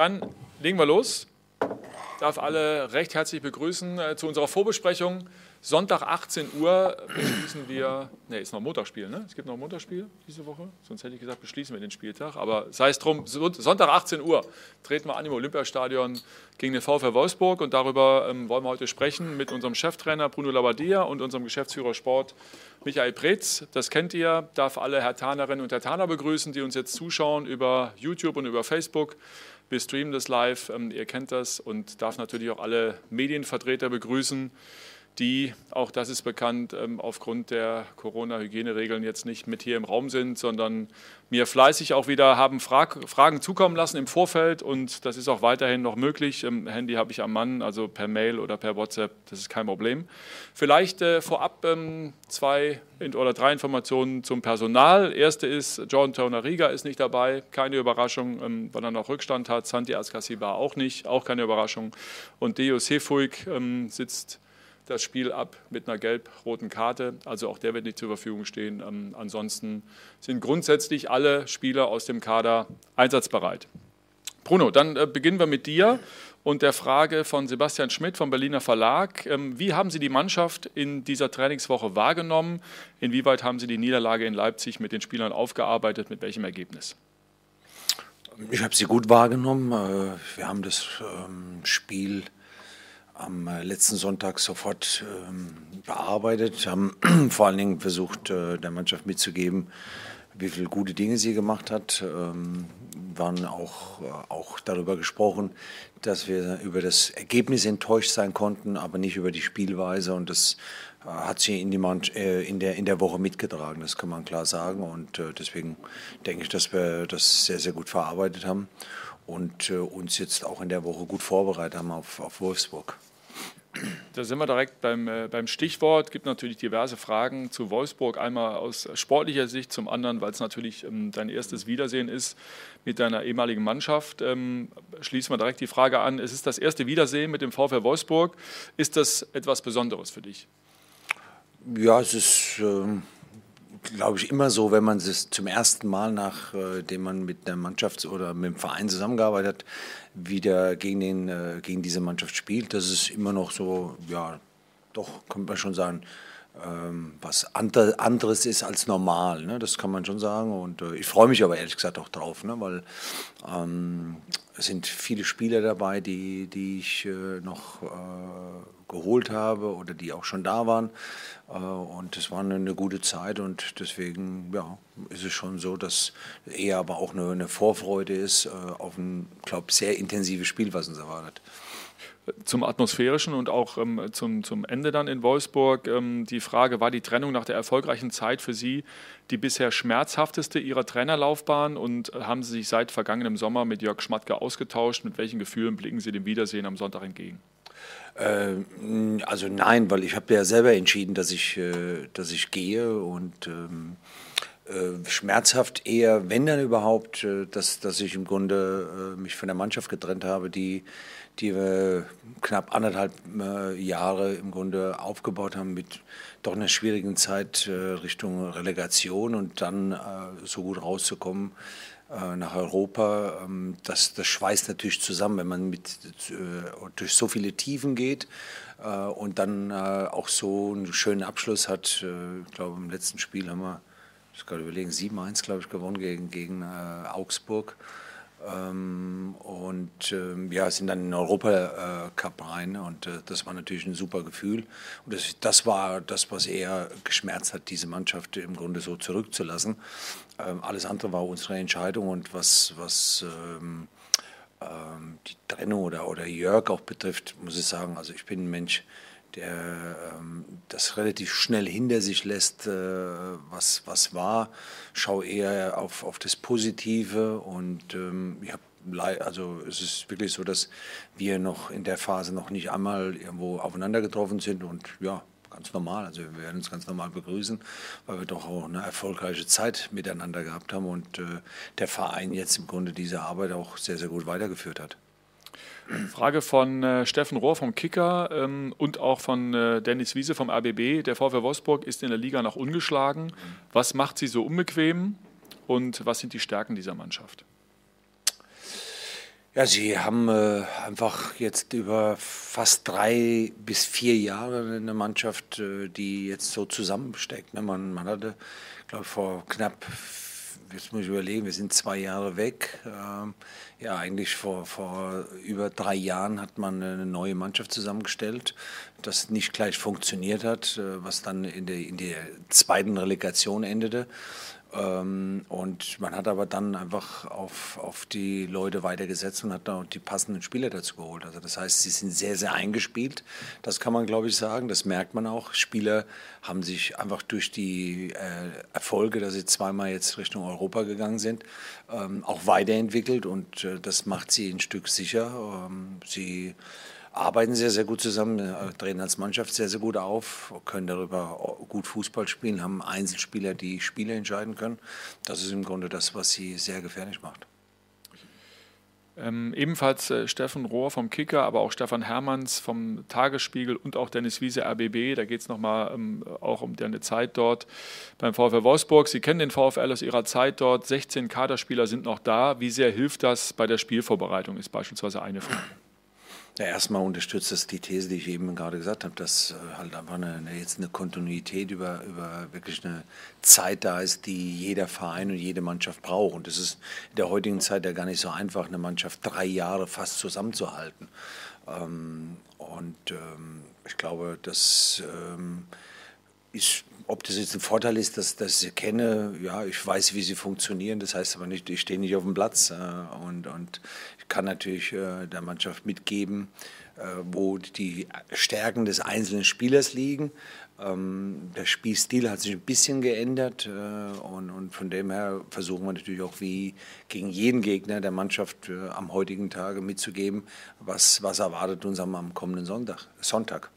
Dann legen wir los. Ich darf alle recht herzlich begrüßen äh, zu unserer Vorbesprechung. Sonntag 18 Uhr beschließen wir, ne, ist noch Montagsspiel, ne? Es gibt noch ein Montagsspiel diese Woche, sonst hätte ich gesagt, beschließen wir den Spieltag. Aber sei es drum, Sonntag 18 Uhr treten wir an im Olympiastadion gegen den VfL Wolfsburg und darüber ähm, wollen wir heute sprechen mit unserem Cheftrainer Bruno Labbadia und unserem Geschäftsführer Sport Michael Pretz. Das kennt ihr, darf alle Herr Tanerinnen und Herr Taner begrüßen, die uns jetzt zuschauen über YouTube und über Facebook. Wir streamen das live, ähm, ihr kennt das und darf natürlich auch alle Medienvertreter begrüßen die, auch das ist bekannt, ähm, aufgrund der Corona-Hygieneregeln jetzt nicht mit hier im Raum sind, sondern mir fleißig auch wieder haben Fragen zukommen lassen im Vorfeld und das ist auch weiterhin noch möglich. Handy habe ich am Mann, also per Mail oder per WhatsApp, das ist kein Problem. Vielleicht äh, vorab ähm, zwei oder drei Informationen zum Personal. Erste ist, John Tornariga ist nicht dabei, keine Überraschung, ähm, weil er noch Rückstand hat. Santi Askasiba auch nicht, auch keine Überraschung. Und Deo Sefuig sitzt das Spiel ab mit einer gelb-roten Karte. Also auch der wird nicht zur Verfügung stehen. Ähm, ansonsten sind grundsätzlich alle Spieler aus dem Kader einsatzbereit. Bruno, dann äh, beginnen wir mit dir und der Frage von Sebastian Schmidt vom Berliner Verlag. Ähm, wie haben Sie die Mannschaft in dieser Trainingswoche wahrgenommen? Inwieweit haben Sie die Niederlage in Leipzig mit den Spielern aufgearbeitet? Mit welchem Ergebnis? Ich habe sie gut wahrgenommen. Äh, wir haben das ähm, Spiel am äh, letzten Sonntag sofort ähm, bearbeitet, haben vor allen Dingen versucht, äh, der Mannschaft mitzugeben, wie viele gute Dinge sie gemacht hat. Ähm, waren auch, äh, auch darüber gesprochen, dass wir über das Ergebnis enttäuscht sein konnten, aber nicht über die Spielweise. Und das hat sie in, die äh, in, der, in der Woche mitgetragen, das kann man klar sagen. Und äh, deswegen denke ich, dass wir das sehr, sehr gut verarbeitet haben und äh, uns jetzt auch in der Woche gut vorbereitet haben auf, auf Wolfsburg. Da sind wir direkt beim, äh, beim Stichwort. Es gibt natürlich diverse Fragen zu Wolfsburg. Einmal aus sportlicher Sicht, zum anderen, weil es natürlich ähm, dein erstes Wiedersehen ist mit deiner ehemaligen Mannschaft. Ähm, schließen wir direkt die Frage an. Es ist das erste Wiedersehen mit dem VfL Wolfsburg. Ist das etwas Besonderes für dich? Ja, es ist. Ähm glaube ich, immer so, wenn man es zum ersten Mal, nachdem äh, man mit der Mannschaft oder mit dem Verein zusammengearbeitet hat, wieder gegen, den, äh, gegen diese Mannschaft spielt. Das ist immer noch so, ja, doch, könnte man schon sagen, ähm, was anderes ist als normal. Ne? Das kann man schon sagen. Und äh, ich freue mich aber ehrlich gesagt auch drauf, ne? weil ähm, es sind viele Spieler dabei, die, die ich äh, noch äh, geholt habe oder die auch schon da waren. Äh, und es war eine, eine, gute Zeit und deswegen ja, ist es schon so, dass eher aber auch eine, eine Vorfreude ist äh, auf ein, glaube sehr intensives Spiel, was uns erwartet zum Atmosphärischen und auch ähm, zum, zum Ende dann in Wolfsburg. Ähm, die Frage, war die Trennung nach der erfolgreichen Zeit für Sie die bisher schmerzhafteste Ihrer Trainerlaufbahn und haben Sie sich seit vergangenem Sommer mit Jörg Schmatke ausgetauscht? Mit welchen Gefühlen blicken Sie dem Wiedersehen am Sonntag entgegen? Äh, also nein, weil ich habe ja selber entschieden, dass ich, äh, dass ich gehe und ähm, äh, schmerzhaft eher, wenn dann überhaupt, äh, dass, dass ich im Grunde äh, mich von der Mannschaft getrennt habe, die die wir knapp anderthalb äh, Jahre im Grunde aufgebaut haben mit doch einer schwierigen Zeit äh, Richtung Relegation und dann äh, so gut rauszukommen nach Europa. Ähm, das, das schweißt natürlich zusammen, wenn man mit, durch so viele Tiefen geht und dann auch so einen schönen Abschluss hat. ich glaube, im letzten Spiel haben wir, ich kann überlegen, 7-1, glaube ich, gewonnen gegen, gegen Augsburg. Ähm, und ähm, ja, sind dann in den Europacup rein und äh, das war natürlich ein super Gefühl. Und das, das war das, was eher geschmerzt hat, diese Mannschaft im Grunde so zurückzulassen. Ähm, alles andere war unsere Entscheidung und was, was die Trennung oder, oder Jörg auch betrifft, muss ich sagen, also ich bin ein Mensch, der ähm, das relativ schnell hinter sich lässt, äh, was, was war. Schau eher auf, auf das Positive und ähm, ich habe also es ist wirklich so, dass wir noch in der Phase noch nicht einmal irgendwo aufeinander getroffen sind und ja, ganz normal. Also wir werden uns ganz normal begrüßen, weil wir doch auch eine erfolgreiche Zeit miteinander gehabt haben und äh, der Verein jetzt im Grunde diese Arbeit auch sehr, sehr gut weitergeführt hat. Frage von äh, Steffen Rohr vom Kicker ähm, und auch von äh, Dennis Wiese vom ABB. Der VfW Wolfsburg ist in der Liga noch ungeschlagen. Was macht sie so unbequem und was sind die Stärken dieser Mannschaft? Ja, Sie haben äh, einfach jetzt über fast drei bis vier Jahre eine Mannschaft, äh, die jetzt so zusammensteckt. Ne? Man, man hatte, glaube ich, vor knapp, jetzt muss ich überlegen, wir sind zwei Jahre weg. Ähm, ja, eigentlich vor, vor über drei Jahren hat man eine neue Mannschaft zusammengestellt, das nicht gleich funktioniert hat, äh, was dann in der, in der zweiten Relegation endete. Ähm, und man hat aber dann einfach auf, auf die Leute weitergesetzt und hat da die passenden Spieler dazu geholt. Also das heißt, sie sind sehr, sehr eingespielt. Das kann man, glaube ich, sagen. Das merkt man auch. Spieler haben sich einfach durch die äh, Erfolge, dass sie zweimal jetzt Richtung Europa gegangen sind, ähm, auch weiterentwickelt und äh, das macht sie ein Stück sicher. Ähm, sie arbeiten sehr, sehr gut zusammen, äh, drehen als Mannschaft sehr, sehr gut auf, können darüber gut Fußball spielen, haben Einzelspieler, die Spiele entscheiden können. Das ist im Grunde das, was sie sehr gefährlich macht. Ähm, ebenfalls äh, Steffen Rohr vom Kicker, aber auch Stefan Hermanns vom Tagesspiegel und auch Dennis Wiese RBB. Da geht es nochmal ähm, auch um deine Zeit dort beim VfL Wolfsburg. Sie kennen den VfL aus Ihrer Zeit dort. 16 Kaderspieler sind noch da. Wie sehr hilft das bei der Spielvorbereitung, ist beispielsweise eine Frage. Ja, erstmal unterstützt das die These, die ich eben gerade gesagt habe, dass äh, halt einfach eine, jetzt eine Kontinuität über, über wirklich eine Zeit da ist, die jeder Verein und jede Mannschaft braucht. Und es ist in der heutigen Zeit ja gar nicht so einfach, eine Mannschaft drei Jahre fast zusammenzuhalten. Ähm, und ähm, ich glaube, das ähm, ist ob das jetzt ein Vorteil ist, dass, dass ich sie kenne, ja, ich weiß, wie sie funktionieren. Das heißt aber nicht, ich stehe nicht auf dem Platz. Äh, und, und ich kann natürlich äh, der Mannschaft mitgeben, äh, wo die Stärken des einzelnen Spielers liegen. Ähm, der Spielstil hat sich ein bisschen geändert äh, und, und, von dem her versuchen wir natürlich auch wie gegen jeden Gegner der Mannschaft äh, am heutigen Tage mitzugeben, was, was erwartet uns am, am kommenden Sonntag. Sonntag.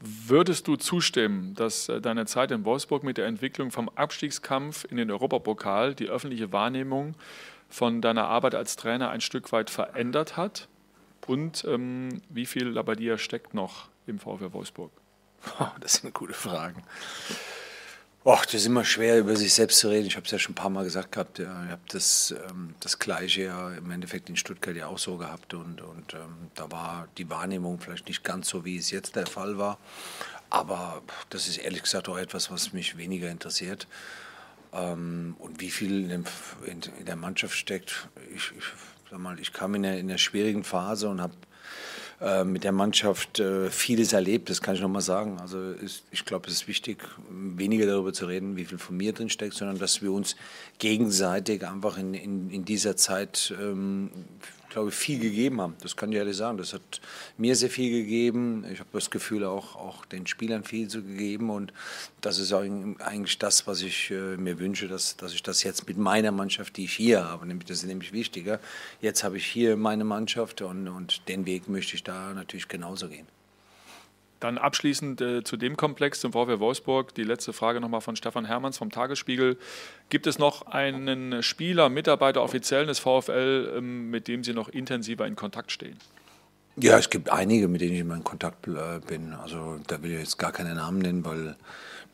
Würdest du zustimmen, dass äh, deine Zeit in Wolfsburg mit der Entwicklung vom Abstiegskampf in den Europapokal die öffentliche Wahrnehmung von deiner Arbeit als Trainer ein Stück weit verändert hat? Und ähm, wie viel dir steckt noch im VfL Wolfsburg? das sind gute Fragen. Och, das ist immer schwer, über sich selbst zu reden. Ich habe es ja schon ein paar Mal gesagt gehabt. Ja, ich habe das, ähm, das Gleiche ja im Endeffekt in Stuttgart ja auch so gehabt. Und, und ähm, da war die Wahrnehmung vielleicht nicht ganz so, wie es jetzt der Fall war. Aber das ist ehrlich gesagt auch etwas, was mich weniger interessiert. Ähm, und wie viel in, dem, in, in, der Mannschaft steckt. Ich, ich, sag mal, ich kam in einer, in einer schwierigen Phase und habe äh, mit der Mannschaft äh, vieles erlebt, das kann ich nochmal sagen. Also ist, ich glaube, es ist wichtig, weniger darüber zu reden, wie viel von mir drin steckt, sondern dass wir uns gegenseitig einfach in, in, in dieser Zeit ähm, glaube viel gegeben haben. Das kann ich ehrlich sagen. Das hat mir sehr viel gegeben. Ich habe das Gefühl, auch, auch den Spielern viel zu gegeben. Und das ist eigentlich das, was ich äh, mir wünsche, dass, dass ich das jetzt mit meiner Mannschaft, die ich hier habe, nämlich, das ist nämlich wichtiger. Jetzt habe ich hier meine Mannschaft und, und den Weg möchte ich da natürlich genauso gehen. Dann abschließend äh, zu dem Komplex, zum VfL Wolfsburg, die letzte Frage nochmal von Stefan Hermanns vom Tagesspiegel. Gibt es noch einen Spieler, Mitarbeiter, Offiziellen des VfL, ähm, mit dem Sie noch intensiver in Kontakt stehen? Ja, es gibt einige, mit denen ich immer in Kontakt äh, bin. Also da will ich jetzt gar keine Namen nennen, weil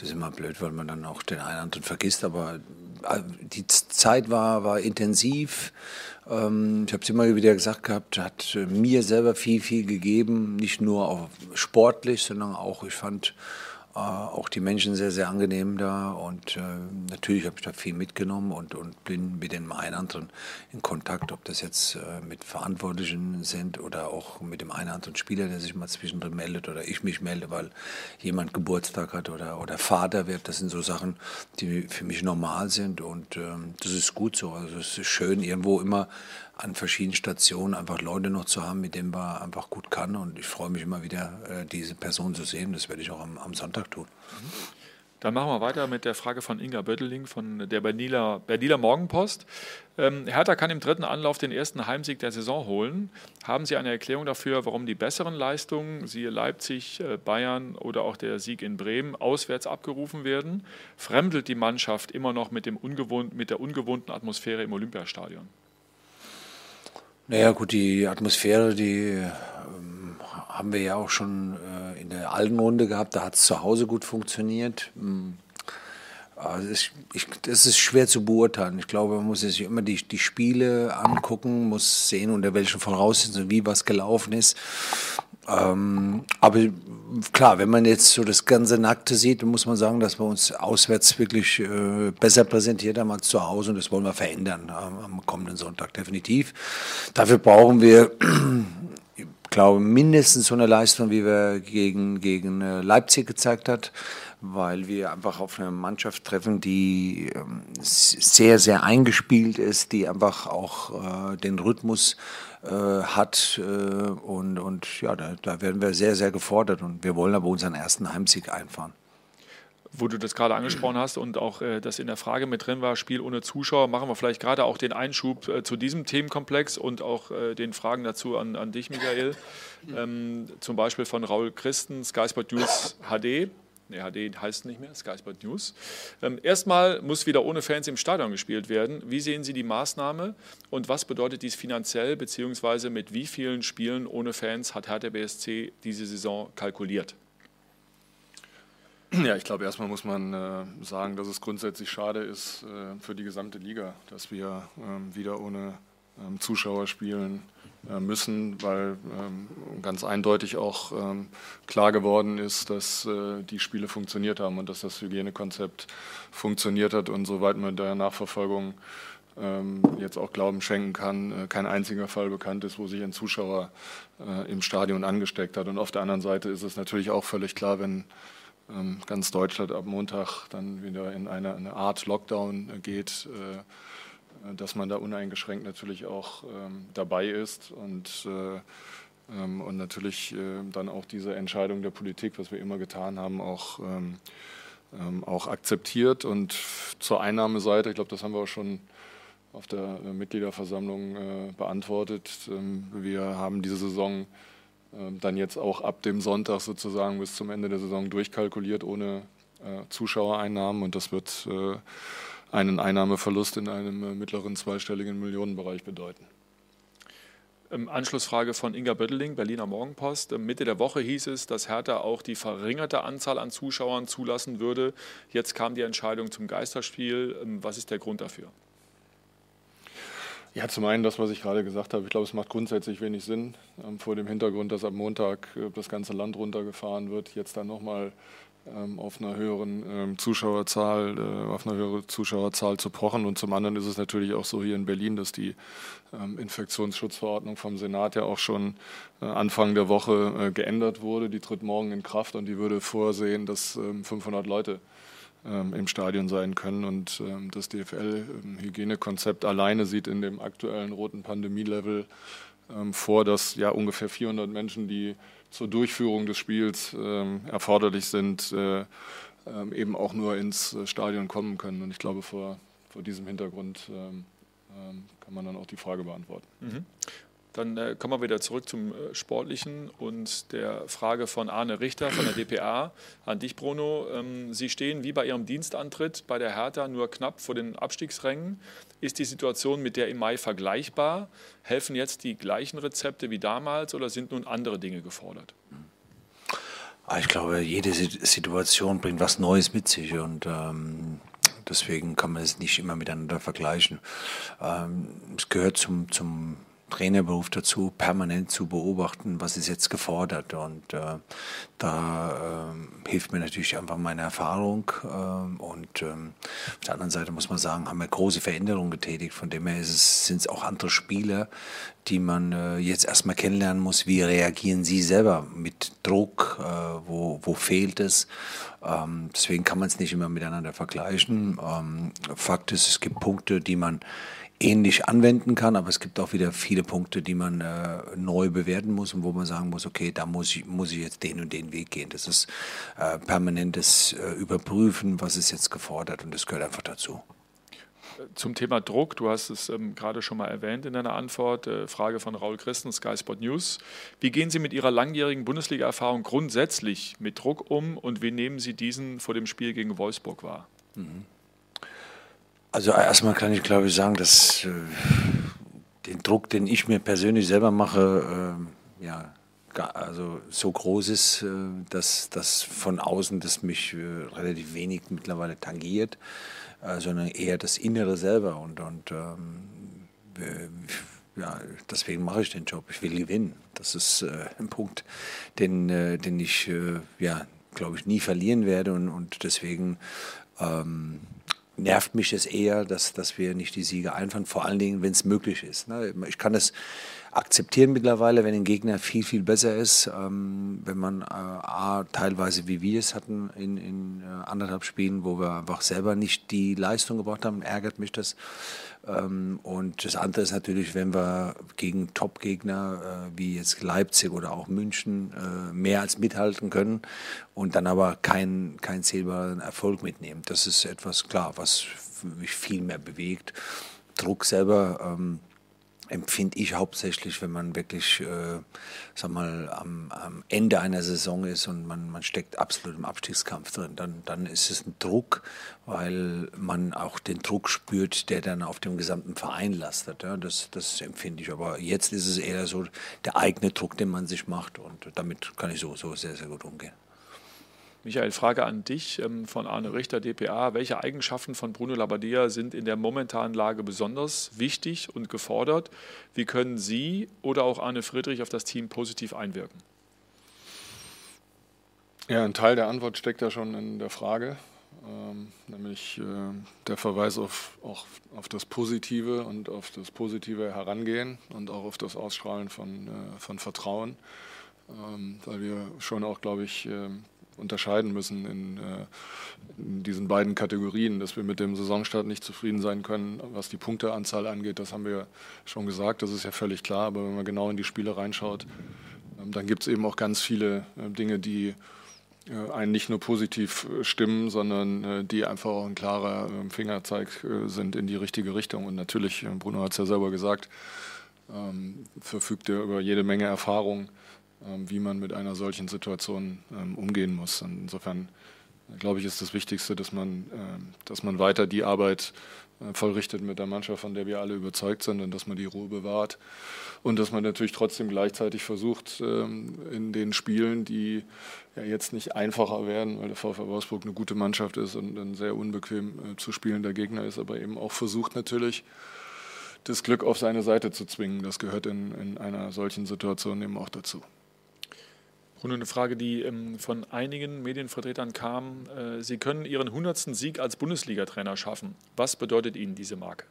das ist immer blöd, weil man dann auch den einen anderen vergisst. Aber äh, die Zeit war, war intensiv. Ähm, ich habe es immer wieder gesagt gehabt, hat mir selber viel, viel gegeben. Nicht nur sportlich, sondern auch, ich fand, äh, auch die Menschen sehr, sehr angenehm da und äh, natürlich habe ich da viel mitgenommen und, und bin mit den einen anderen in Kontakt, ob das jetzt äh, mit Verantwortlichen sind oder auch mit dem einen anderen Spieler, der sich mal zwischendrin meldet oder ich mich melde, weil jemand Geburtstag hat oder, oder Vater wird. Das sind so Sachen, die für mich normal sind und ähm, das ist gut so. Also es ist schön, irgendwo immer an verschiedenen Stationen einfach Leute noch zu haben, mit denen man einfach gut kann. Und ich freue mich immer wieder, äh, diese Person zu sehen. Das werde ich auch am, am Sonntag tun. Dann machen wir weiter mit der Frage von Inga Bötteling von der Berliner, Berliner Morgenpost. Ähm, Hertha kann im dritten Anlauf den ersten Heimsieg der Saison holen. Haben Sie eine Erklärung dafür, warum die besseren Leistungen, siehe Leipzig, äh, Bayern oder auch der Sieg in Bremen, auswärts abgerufen werden? Fremdelt die Mannschaft immer noch mit, dem ungewohnt, mit der ungewohnten Atmosphäre im Olympiastadion? Naja, gut, die Atmosphäre, die ähm, haben wir ja auch schon äh, in der alten Runde gehabt. Da hat es zu Hause gut funktioniert. Hm. Also ich, ich, das ist schwer zu beurteilen. Ich glaube, man muss sich immer die, die Spiele angucken, muss sehen, unter welchen Voraussetzungen, wie was gelaufen ist. Ähm, aber klar, wenn man jetzt so das ganze Nackte sieht, dann muss man sagen, dass wir uns auswärts wirklich äh, besser präsentiert haben als zu Hause und das wollen wir verändern äh, am kommenden Sonntag definitiv. Dafür brauchen wir ich glaube, mindestens so eine Leistung, wie wir gegen, gegen äh, Leipzig gezeigt hat weil wir einfach auf eine Mannschaft treffen, die ähm, sehr, sehr eingespielt ist, die einfach auch äh, den Rhythmus äh, hat. Äh, und, und ja, da, da werden wir sehr, sehr gefordert und wir wollen aber unseren ersten Heimsieg einfahren wo du das gerade angesprochen hast und auch äh, das in der Frage mit drin war, Spiel ohne Zuschauer, machen wir vielleicht gerade auch den Einschub äh, zu diesem Themenkomplex und auch äh, den Fragen dazu an, an dich, Michael. Ähm, zum Beispiel von Raul Christen, Sky Sport News HD. HD heißt nicht mehr, Sky Sport News. Ähm, erstmal muss wieder ohne Fans im Stadion gespielt werden. Wie sehen Sie die Maßnahme und was bedeutet dies finanziell, beziehungsweise mit wie vielen Spielen ohne Fans hat Hertha BSC diese Saison kalkuliert? Ja, ich glaube, erstmal muss man äh, sagen, dass es grundsätzlich schade ist äh, für die gesamte Liga, dass wir ähm, wieder ohne ähm, Zuschauer spielen äh, müssen, weil ähm, ganz eindeutig auch ähm, klar geworden ist, dass äh, die Spiele funktioniert haben und dass das Hygienekonzept funktioniert hat. Und soweit man der Nachverfolgung jetzt auch Glauben schenken kann, äh, kein einziger Fall bekannt ist, wo sich ein Zuschauer im Stadion angesteckt hat. Und auf der anderen Seite ist es natürlich auch völlig klar, wenn ganz Deutschland ab Montag dann wieder in eine, eine Art Lockdown geht, dass man da uneingeschränkt natürlich auch ähm, dabei ist und, äh, ähm, und natürlich äh, dann auch diese Entscheidung der Politik, was wir immer getan haben, auch, ähm, auch akzeptiert. Und zur Einnahmeseite, ich glaube, das haben wir auch schon auf der äh, Mitgliederversammlung äh, beantwortet. Wir haben diese Saison dann jetzt auch ab dem Sonntag sozusagen bis zum Ende der Saison durchkalkuliert ohne äh, Zuschauereinnahmen und das wird einen Einnahmeverlust in einem äh, mittleren zweistelligen Millionenbereich bedeuten. Ähm, Anschlussfrage von Inga Bötteling, Berliner Morgenpost. Ähm, Mitte der Woche hieß es, dass Hertha auch die verringerte Anzahl an Zuschauern zulassen würde. Jetzt kam die Entscheidung zum Geisterspiel. Ähm, was ist der Grund dafür? Ja, zum einen das, was ich gerade gesagt habe. Ich glaube, es macht grundsätzlich wenig Sinn, vor dem Hintergrund, dass am Montag äh, das ganze Land runtergefahren wird, jetzt dann nochmal auf einer höheren ähm, Zuschauerzahl, äh, auf eine höhere Zuschauerzahl zu pochen. Und zum anderen ist es natürlich auch so hier in Berlin, dass die ähm, Infektionsschutzverordnung vom Senat ja auch schon äh, Anfang der Woche äh, geändert wurde. Die tritt morgen in Kraft und die würde vorsehen, dass 500 Leute im Stadion sein können. Und das DFL-Hygienekonzept alleine sieht in dem aktuellen roten Pandemielevel vor, dass ja ungefähr 400 Menschen, die zur Durchführung des Spiels ähm, erforderlich sind, äh, ähm, eben auch nur ins äh, Stadion kommen können. Und ich glaube, vor, vor diesem Hintergrund ähm, kann man dann auch die Frage beantworten. Mhm. Dann äh, kommen wir wieder zurück zum äh, Sportlichen und der Frage von Arne Richter von der DPA an dich, Bruno. Ähm, Sie stehen wie bei Ihrem Dienstantritt bei der Hertha nur knapp vor den Abstiegsrängen. Ist die Situation mit der im Mai vergleichbar? Helfen jetzt die gleichen Rezepte wie damals oder sind nun andere Dinge gefordert? Ah, ich glaube, jede Situation bringt was Neues mit sich und ähm, deswegen kann man es nicht immer miteinander vergleichen. Ähm, es gehört zum, zum Trainerberuf dazu, permanent zu beobachten, was ist jetzt gefordert. Und äh, da äh, hilft mir natürlich einfach meine Erfahrung. Äh, und ähm, auf der anderen Seite muss man sagen, haben wir große Veränderungen getätigt. Von dem her sind es auch andere Spieler, die man äh, jetzt erstmal kennenlernen muss. Wie reagieren sie selber mit Druck? Äh, wo, wo fehlt es? Ähm, deswegen kann man es nicht immer miteinander vergleichen. Ähm, Fakt ist, es gibt Punkte, die man ähnlich anwenden kann, aber es gibt auch wieder viele Punkte, die man äh, neu bewerten muss und wo man sagen muss, okay, da muss ich, muss ich jetzt den und den Weg gehen. Das ist äh, permanentes äh, Überprüfen, was ist jetzt gefordert und das gehört einfach dazu. Zum Thema Druck, du hast es ähm, gerade schon mal erwähnt in deiner Antwort, äh, Frage von Raul Christen, Sky Sport News. Wie gehen Sie mit Ihrer langjährigen Bundesliga-Erfahrung grundsätzlich mit Druck um und wie nehmen Sie diesen vor dem Spiel gegen Wolfsburg wahr? Mhm. Also erstmal kann ich glaube ich sagen, dass äh, den Druck, den ich mir persönlich selber mache, äh, ja, also so groß ist, äh, dass das von außen das mich äh, relativ wenig mittlerweile tangiert, äh, sondern eher das Innere selber. Und, und ähm, ja, deswegen mache ich den Job. Ich will gewinnen. Das ist äh, ein Punkt, den, äh, den ich, äh, ja, glaube ich, nie verlieren werde. Und, und deswegen ähm, nervt mich es eher, dass, dass wir nicht die Siege einfahren, vor allen Dingen, wenn es möglich ist. Ne? Ich kann das akzeptieren mittlerweile, wenn ein Gegner viel, viel besser ist. Ähm, wenn man äh, A, teilweise wie wir es hatten in, in äh, anderthalb Spielen, wo wir einfach selber nicht die Leistung gebracht haben, ärgert mich das. Ähm, und das andere ist natürlich, wenn wir gegen Top-Gegner äh, wie jetzt Leipzig oder auch München äh, mehr als mithalten können und dann aber keinen kein zählbaren Erfolg mitnehmen. Das ist etwas klar, was mich viel mehr bewegt. Druck selber. Ähm, empfinde ich hauptsächlich, wenn man wirklich, äh, sag mal, am, am, Ende einer Saison ist und man, man steckt absolut im Abstiegskampf drin. Dann, dann ist es ein Druck, weil man auch den Druck spürt, der dann auf dem gesamten Verein lastet. Ja, das, das empfinde ich. Aber jetzt ist es eher so der eigene Druck, den man sich macht und damit kann ich so, so sehr, sehr gut umgehen. Michael, Frage an dich ähm, von Arne Richter, dpa. Welche Eigenschaften von Bruno Labbadia sind in der momentanen Lage besonders wichtig und gefordert? Wie können Sie oder auch Arne Friedrich auf das Team positiv einwirken? Ja, ein Teil der Antwort steckt ja schon in der Frage, ähm, nämlich äh, der Verweis auf, auch auf das Positive und auf das positive Herangehen und auch auf das Ausstrahlen von, äh, von Vertrauen, ähm, weil wir schon auch, glaube ich, unterscheiden müssen in, äh, in, diesen beiden Kategorien, dass wir mit dem Saisonstart nicht zufrieden sein können, was die Punkteanzahl angeht. Das haben wir schon gesagt, das ist ja völlig klar. Aber wenn man genau in die Spiele reinschaut, ähm, dann gibt es eben auch ganz viele äh, Dinge, die äh, einen nicht nur positiv stimmen, sondern die einfach auch ein klarer ähm, Fingerzeig sind in die richtige Richtung. Und natürlich, Bruno hat es ja selber gesagt, ähm, verfügt er über jede Menge Erfahrung wie man mit einer solchen Situation ähm, umgehen muss. Und insofern glaube ich, ist das Wichtigste, dass man, ähm, dass man weiter die Arbeit äh, vollrichtet mit der Mannschaft, von der wir alle überzeugt sind und dass man die Ruhe bewahrt und dass man natürlich trotzdem gleichzeitig versucht, in den Spielen, die ja jetzt nicht einfacher werden, weil der VfL Wolfsburg eine gute Mannschaft ist und ein sehr unbequem äh, zu spielender Gegner ist, aber eben auch versucht natürlich, das Glück auf seine Seite zu zwingen. Das gehört in, in einer solchen Situation eben auch dazu. Bruno, eine Frage, die ähm, von einigen Medienvertretern kam. Äh, Sie können Ihren 100. Sieg als Bundesliga-Trainer schaffen. Was bedeutet Ihnen diese Marke?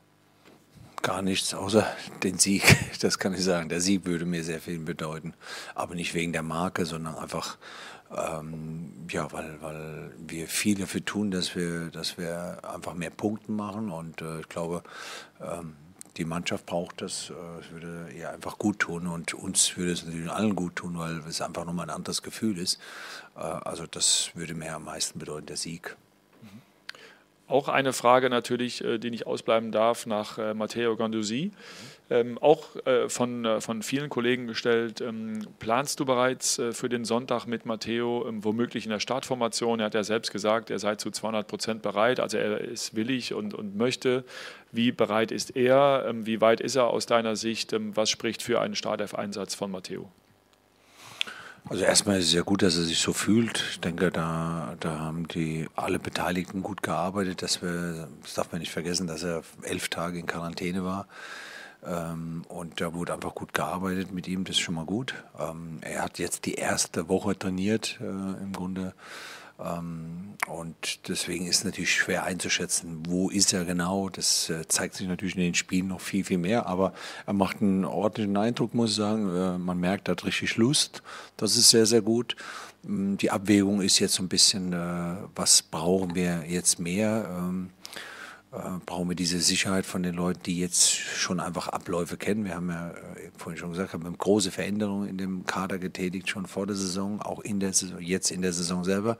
Gar nichts, außer den Sieg. Das kann ich sagen. Der Sieg würde mir sehr viel bedeuten. Aber nicht wegen der Marke, sondern einfach, ähm, ja, weil, weil wir viel dafür tun, dass wir, dass wir einfach mehr Punkte machen. Und äh, ich glaube, ähm, die Mannschaft braucht das. Äh, es würde ihr einfach gut tun und uns würde es natürlich allen gut tun, weil es einfach nochmal ein anderes Gefühl ist. Äh, also das würde mir am meisten bedeuten, der Sieg. Auch eine Frage natürlich, äh, die nicht ausbleiben darf, nach Matteo Gandusi. Ähm, auch äh, von, äh, von vielen Kollegen gestellt. Ähm, planst du bereits äh, für den Sonntag mit Matteo, ähm, womöglich in der Startformation? Er hat ja selbst gesagt, er sei zu 200 Prozent bereit. Also er ist willig und, und möchte. Wie bereit ist er? Ähm, wie weit ist er aus deiner Sicht? Ähm, was spricht für einen Startelf-Einsatz von Matteo? Also erstmal ist es ja gut, dass er sich so fühlt. Ich denke, da, da haben die alle Beteiligten gut gearbeitet. Dass wir, das darf man nicht vergessen, dass er elf Tage in Quarantäne war. Ähm, und da wurde einfach gut gearbeitet mit ihm, das ist schon mal gut. Ähm, er hat jetzt die erste Woche trainiert, äh, im Grunde. Ähm, und deswegen ist natürlich schwer einzuschätzen, wo ist er genau. Das äh, zeigt sich natürlich in den Spielen noch viel, viel mehr. Aber er macht einen ordentlichen Eindruck, muss ich sagen. Äh, man merkt, er hat richtig Lust. Das ist sehr, sehr gut. Ähm, die Abwägung ist jetzt so ein bisschen, äh, was brauchen wir jetzt mehr? Äh, brauchen wir diese Sicherheit von den Leuten, die jetzt schon einfach Abläufe kennen. Wir haben ja äh, vorhin schon gesagt, haben große Veränderungen in dem Kader getätigt, schon vor der Saison, auch in der Saison, jetzt in der Saison selber.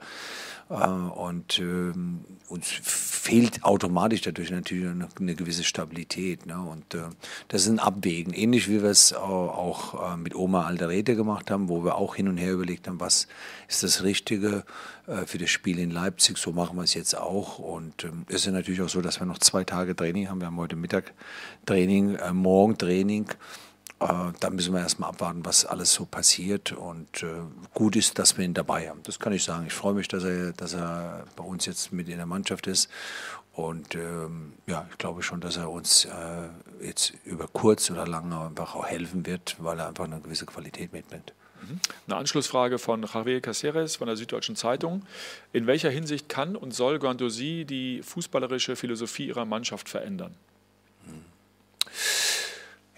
Äh, und ähm, uns fehlt automatisch dadurch natürlich eine, gewisse Stabilität. Ne? Und äh, das ist ein Abwägen. Ähnlich wie wir es auch, äh, mit Oma Alderete gemacht haben, wo wir auch hin und her überlegt haben, was ist das Richtige äh, für das Spiel in Leipzig. So machen wir es jetzt auch. Und ähm, es ist natürlich auch so, dass wir noch zwei Tage Training haben. Wir haben heute Mittag Training, äh, morgen Training. Äh, da müssen wir erstmal abwarten, was alles so passiert. Und äh, gut ist, dass wir ihn dabei haben. Das kann ich sagen. Ich freue mich, dass er, dass er bei uns jetzt mit in der Mannschaft ist. Und ähm, ja, ich glaube schon, dass er uns äh, jetzt über kurz oder lang einfach auch helfen wird, weil er einfach eine gewisse Qualität mitbringt. Mhm. Eine Anschlussfrage von Javier Caceres von der Süddeutschen Zeitung. In welcher Hinsicht kann und soll Guendouzi die fußballerische Philosophie ihrer Mannschaft verändern?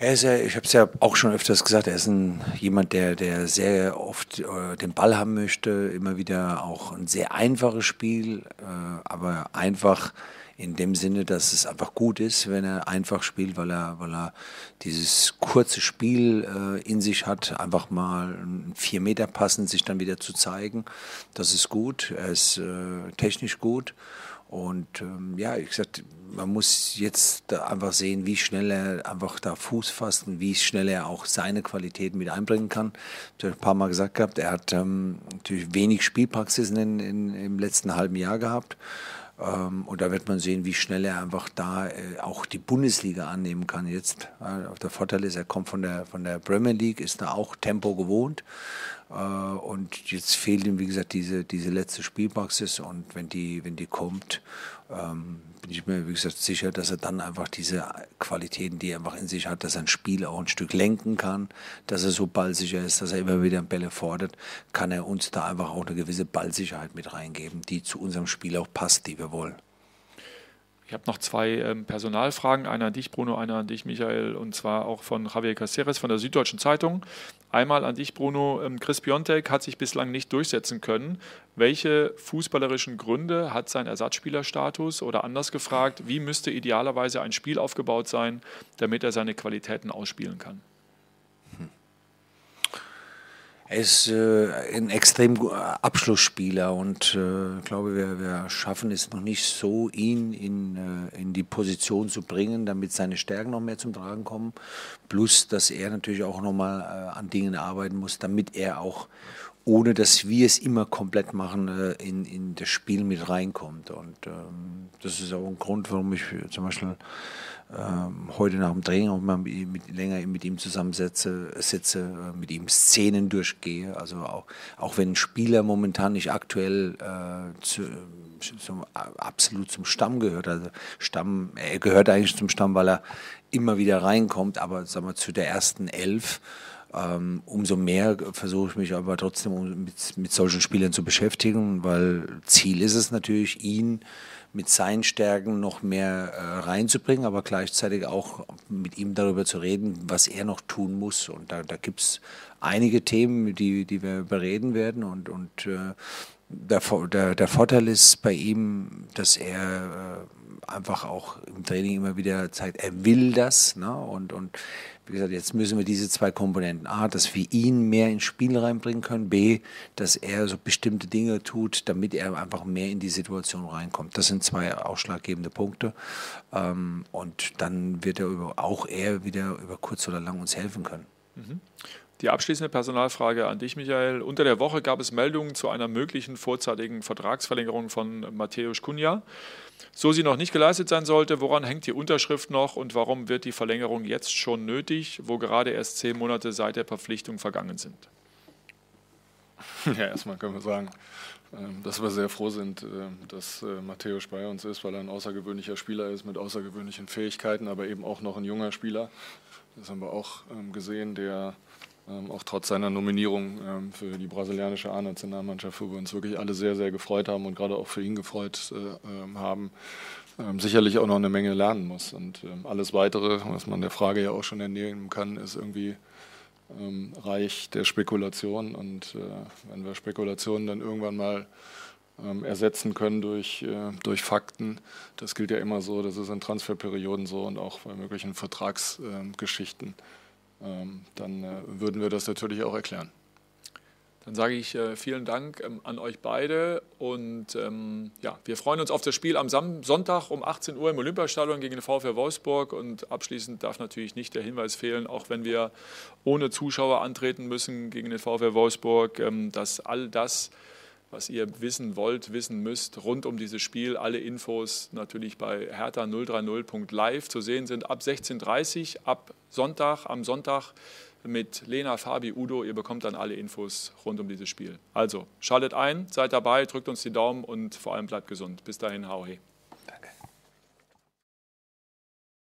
Er ist ja, ich habe es ja auch schon öfters gesagt, er ist ein, jemand, der, der sehr oft äh, den Ball haben möchte, immer wieder auch ein sehr einfaches Spiel, äh, aber einfach in dem Sinne, dass es einfach gut ist, wenn er einfach spielt, weil er, weil er dieses kurze Spiel äh, in sich hat, einfach mal vier Meter passen, sich dann wieder zu zeigen. Das ist gut. Er ist äh, technisch gut. Und ähm, ja, ich gesagt, man muss jetzt einfach sehen, wie schnell er einfach da Fuß fasst und wie schnell er auch seine Qualitäten mit einbringen kann. Ich habe ein paar Mal gesagt gehabt, er hat ähm, natürlich wenig Spielpraxis in, in, im letzten halben Jahr gehabt. Ähm, und da wird man sehen, wie schnell er einfach da äh, auch die Bundesliga annehmen kann jetzt. der Vorteil ist, er kommt von der, von der Premier League, ist da auch Tempo gewohnt. Äh, und jetzt fehlt ihm, wie gesagt, diese, diese letzte Spielpraxis. Und wenn die, wenn die kommt, ähm, bin ich mir, wie gesagt, sicher, dass er dann einfach diese Qualitäten, die er einfach in sich hat, dass er ein Spiel auch ein Stück lenken kann, dass er so ballsicher ist, dass er immer wieder Bälle fordert, kann er uns da einfach auch eine gewisse Ballsicherheit mit reingeben, die zu unserem Spiel auch passt, die wir wollen. Ich habe noch zwei ähm, Personalfragen, eine an dich, Bruno, eine an dich, Michael, und zwar auch von Javier Caceres von der Süddeutschen Zeitung. Einmal an dich, Bruno. Ähm, Chris Piontek hat sich bislang nicht durchsetzen können. Welche fußballerischen Gründe hat sein Ersatzspielerstatus? Oder anders gefragt, wie müsste idealerweise ein Spiel aufgebaut sein, damit er seine Qualitäten ausspielen kann? Er ist äh, ein extrem Abschlussspieler und äh, ich glaube, wir, wir, schaffen es noch nicht so, ihn in, äh, in die Position zu bringen, damit seine Stärken noch mehr zum Tragen kommen. Plus, dass er natürlich auch nochmal äh, an Dingen arbeiten muss, damit er auch, ohne dass wir es immer komplett machen, äh, in, in das Spiel mit reinkommt. Und ähm, das ist auch ein Grund, warum ich zum Beispiel heute nach dem Training auch mal mit, länger mit ihm zusammensetze, sitze, äh, mit ihm Szenen durchgehe. Also auch, auch wenn ein Spieler momentan nicht aktuell äh, zu, zum, absolut zum Stamm gehört, also Stamm, er gehört eigentlich zum Stamm, weil er immer wieder reinkommt, aber sagen wir zu der ersten Elf. Ähm, umso mehr versuche ich mich aber trotzdem mit, mit solchen Spielern zu beschäftigen, weil Ziel ist es natürlich, ihn mit seinen Stärken noch mehr äh, reinzubringen, aber gleichzeitig auch mit ihm darüber zu reden, was er noch tun muss. Und da, da gibt es einige Themen, die, die wir bereden werden. Und, und äh, der, der, der Vorteil ist bei ihm, dass er äh, einfach auch im Training immer wieder zeigt, er will das. Ne? Und, und wie gesagt, jetzt müssen wir diese zwei Komponenten. A, dass wir ihn mehr ins Spiel reinbringen können. B, dass er so bestimmte Dinge tut, damit er einfach mehr in die Situation reinkommt. Das sind zwei ausschlaggebende Punkte. Ähm, und dann wird er auch er wieder über kurz oder lang uns helfen können. Mhm. Die abschließende Personalfrage an dich, Michael. Unter der Woche gab es Meldungen zu einer möglichen vorzeitigen Vertragsverlängerung von Matthäus Kunja. So sie noch nicht geleistet sein sollte, woran hängt die Unterschrift noch und warum wird die Verlängerung jetzt schon nötig, wo gerade erst zehn Monate seit der Verpflichtung vergangen sind? Ja, erstmal können wir sagen, ähm, dass wir sehr froh sind, ähm, dass äh, Matthäus bei uns ist, weil er ein außergewöhnlicher Spieler ist mit außergewöhnlichen Fähigkeiten, aber eben auch noch ein junger Spieler. Das haben wir auch ähm, gesehen, der auch trotz seiner Nominierung für die brasilianische A-Nationalmannschaft, wo wir uns wirklich alle sehr, sehr gefreut haben und gerade auch für ihn gefreut äh, haben, sicherlich auch noch eine Menge lernen muss. Und alles Weitere, was man der Frage ja auch schon entnehmen kann, ist irgendwie Reich der Spekulation. Und äh, wenn wir Spekulationen dann irgendwann mal ersetzen können durch, äh, durch Fakten. Das gilt ja immer so, das ist in Transferperioden so und auch bei möglichen Vertragsgeschichten. Ähm, dann äh, würden wir das natürlich auch erklären. Dann sage ich äh, vielen Dank ähm, an euch beide und ähm, ja, wir freuen uns auf das Spiel am Sonntag um 18 Uhr im Olympiastadion gegen den VfL Wolfsburg und abschließend darf natürlich nicht der Hinweis fehlen, auch wenn wir ohne Zuschauer antreten müssen gegen den VfL Wolfsburg, dass all das was ihr wissen wollt, wissen müsst rund um dieses Spiel. Alle Infos natürlich bei hertha030.live zu sehen sind ab 16.30 Uhr, ab Sonntag, am Sonntag mit Lena, Fabi, Udo. Ihr bekommt dann alle Infos rund um dieses Spiel. Also schaltet ein, seid dabei, drückt uns die Daumen und vor allem bleibt gesund. Bis dahin, hau he.